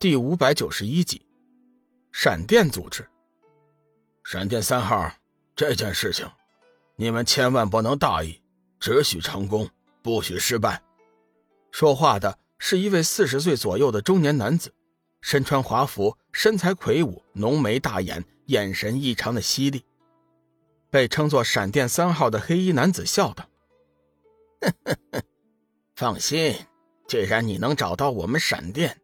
第五百九十一集，闪电组织。闪电三号，这件事情，你们千万不能大意，只许成功，不许失败。说话的是一位四十岁左右的中年男子，身穿华服，身材魁梧，浓眉大眼，眼神异常的犀利。被称作“闪电三号”的黑衣男子笑道：“放心，既然你能找到我们闪电。”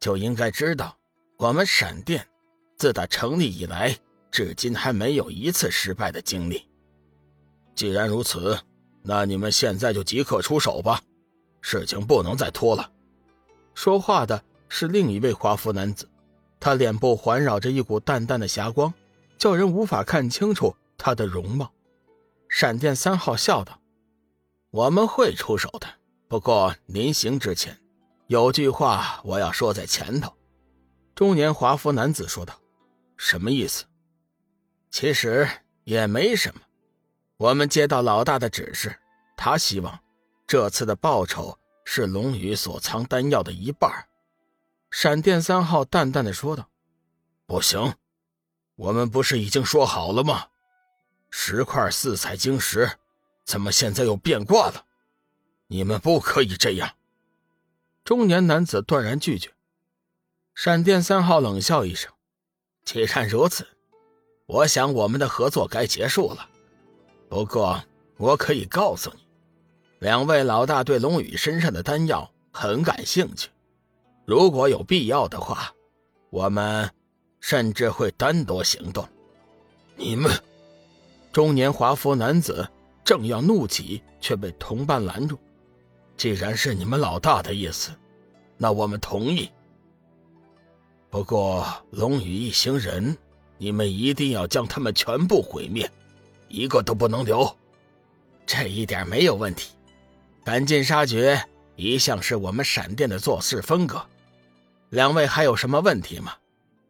就应该知道，我们闪电自打成立以来，至今还没有一次失败的经历。既然如此，那你们现在就即刻出手吧，事情不能再拖了。说话的是另一位华服男子，他脸部环绕着一股淡淡的霞光，叫人无法看清楚他的容貌。闪电三号笑道：“我们会出手的，不过临行之前。”有句话我要说在前头，中年华服男子说道：“什么意思？其实也没什么。我们接到老大的指示，他希望这次的报酬是龙宇所藏丹药的一半。”闪电三号淡淡的说道：“不行，我们不是已经说好了吗？十块四彩晶石，怎么现在又变卦了？你们不可以这样。”中年男子断然拒绝。闪电三号冷笑一声：“既然如此，我想我们的合作该结束了。不过，我可以告诉你，两位老大对龙宇身上的丹药很感兴趣。如果有必要的话，我们甚至会单独行动。”你们，中年华服男子正要怒起，却被同伴拦住。既然是你们老大的意思，那我们同意。不过龙宇一行人，你们一定要将他们全部毁灭，一个都不能留。这一点没有问题，赶尽杀绝一向是我们闪电的做事风格。两位还有什么问题吗？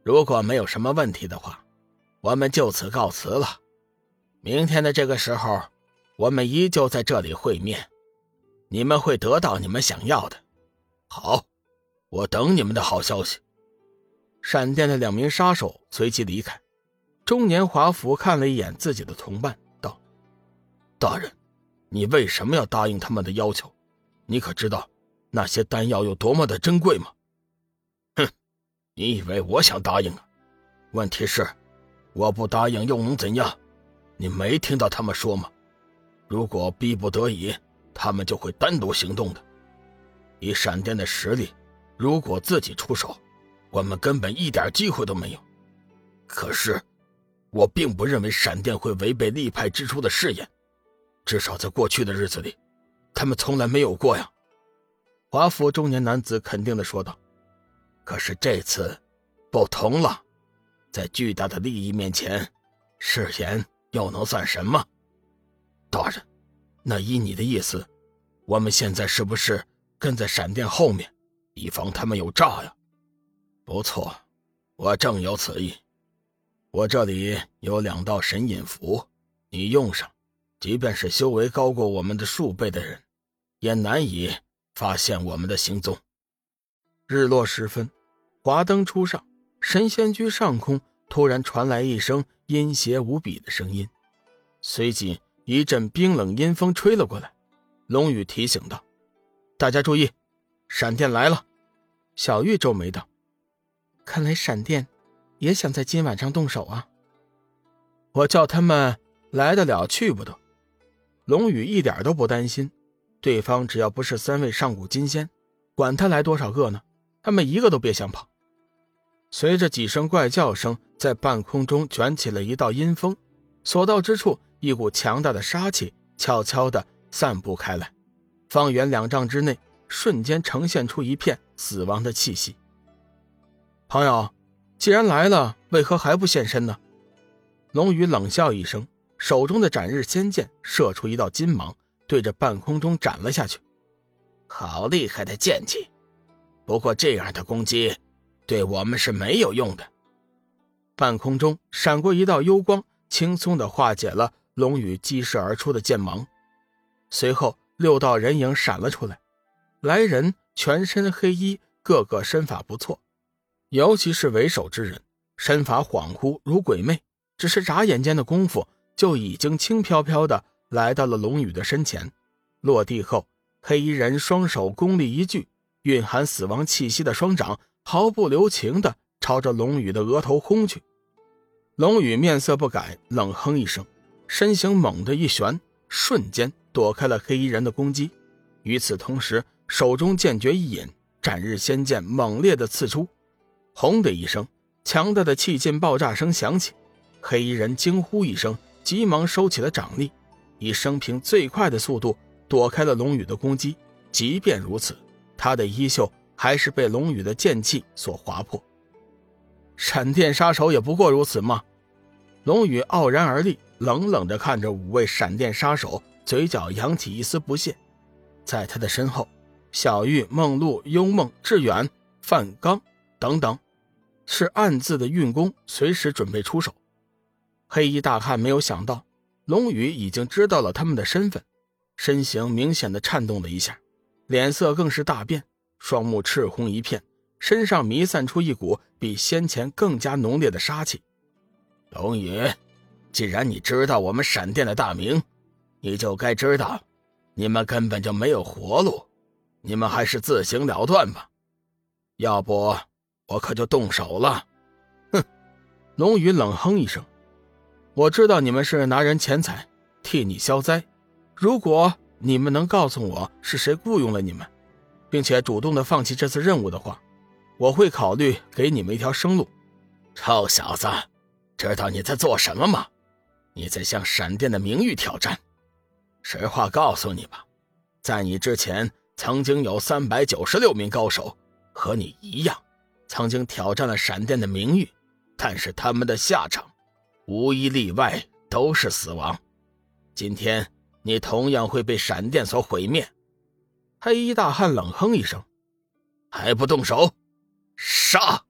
如果没有什么问题的话，我们就此告辞了。明天的这个时候，我们依旧在这里会面。你们会得到你们想要的。好，我等你们的好消息。闪电的两名杀手随即离开。中年华服看了一眼自己的同伴，道：“大人，你为什么要答应他们的要求？你可知道那些丹药有多么的珍贵吗？”哼，你以为我想答应啊？问题是，我不答应又能怎样？你没听到他们说吗？如果逼不得已。他们就会单独行动的。以闪电的实力，如果自己出手，我们根本一点机会都没有。可是，我并不认为闪电会违背立派之初的誓言，至少在过去的日子里，他们从来没有过呀。华府中年男子肯定的说道：“可是这次，不同了，在巨大的利益面前，誓言又能算什么？”大人。那依你的意思，我们现在是不是跟在闪电后面，以防他们有诈呀？不错，我正有此意。我这里有两道神隐符，你用上，即便是修为高过我们的数倍的人，也难以发现我们的行踪。日落时分，华灯初上，神仙居上空突然传来一声阴邪无比的声音，随即。一阵冰冷阴风吹了过来，龙宇提醒道：“大家注意，闪电来了。”小玉皱眉道：“看来闪电也想在今晚上动手啊。”我叫他们来得了去不得。龙宇一点都不担心，对方只要不是三位上古金仙，管他来多少个呢，他们一个都别想跑。随着几声怪叫声，在半空中卷起了一道阴风，所到之处。一股强大的杀气悄悄地散布开来，方圆两丈之内瞬间呈现出一片死亡的气息。朋友，既然来了，为何还不现身呢？龙宇冷笑一声，手中的斩日仙剑射出一道金芒，对着半空中斩了下去。好厉害的剑气！不过这样的攻击对我们是没有用的。半空中闪过一道幽光，轻松地化解了。龙宇击射而出的剑芒，随后六道人影闪了出来。来人全身黑衣，个个身法不错，尤其是为首之人，身法恍惚如鬼魅，只是眨眼间的功夫，就已经轻飘飘的来到了龙宇的身前。落地后，黑衣人双手功力一聚，蕴含死亡气息的双掌毫不留情的朝着龙宇的额头轰去。龙宇面色不改，冷哼一声，身形猛地一旋，瞬间躲开了黑衣人的攻击。与此同时，手中剑诀一引，斩日仙剑猛烈的刺出。轰的一声，强大的气劲爆炸声响起，黑衣人惊呼一声，急忙收起了掌力，以生平最快的速度躲开了龙宇的攻击。即便如此，他的衣袖还是被龙宇的剑气所划破。闪电杀手也不过如此吗？龙宇傲然而立，冷冷地看着五位闪电杀手，嘴角扬起一丝不屑。在他的身后，小玉、梦露、幽梦、志远、范刚等等，是暗自的运功，随时准备出手。黑衣大汉没有想到，龙宇已经知道了他们的身份，身形明显的颤动了一下，脸色更是大变，双目赤红一片，身上弥散出一股比先前更加浓烈的杀气。龙宇，既然你知道我们闪电的大名，你就该知道，你们根本就没有活路，你们还是自行了断吧，要不我可就动手了。哼！龙宇冷哼一声，我知道你们是拿人钱财替你消灾，如果你们能告诉我是谁雇佣了你们，并且主动的放弃这次任务的话，我会考虑给你们一条生路。臭小子！知道你在做什么吗？你在向闪电的名誉挑战。实话告诉你吧，在你之前，曾经有三百九十六名高手和你一样，曾经挑战了闪电的名誉，但是他们的下场，无一例外都是死亡。今天你同样会被闪电所毁灭。黑衣大汉冷哼一声：“还不动手，杀！”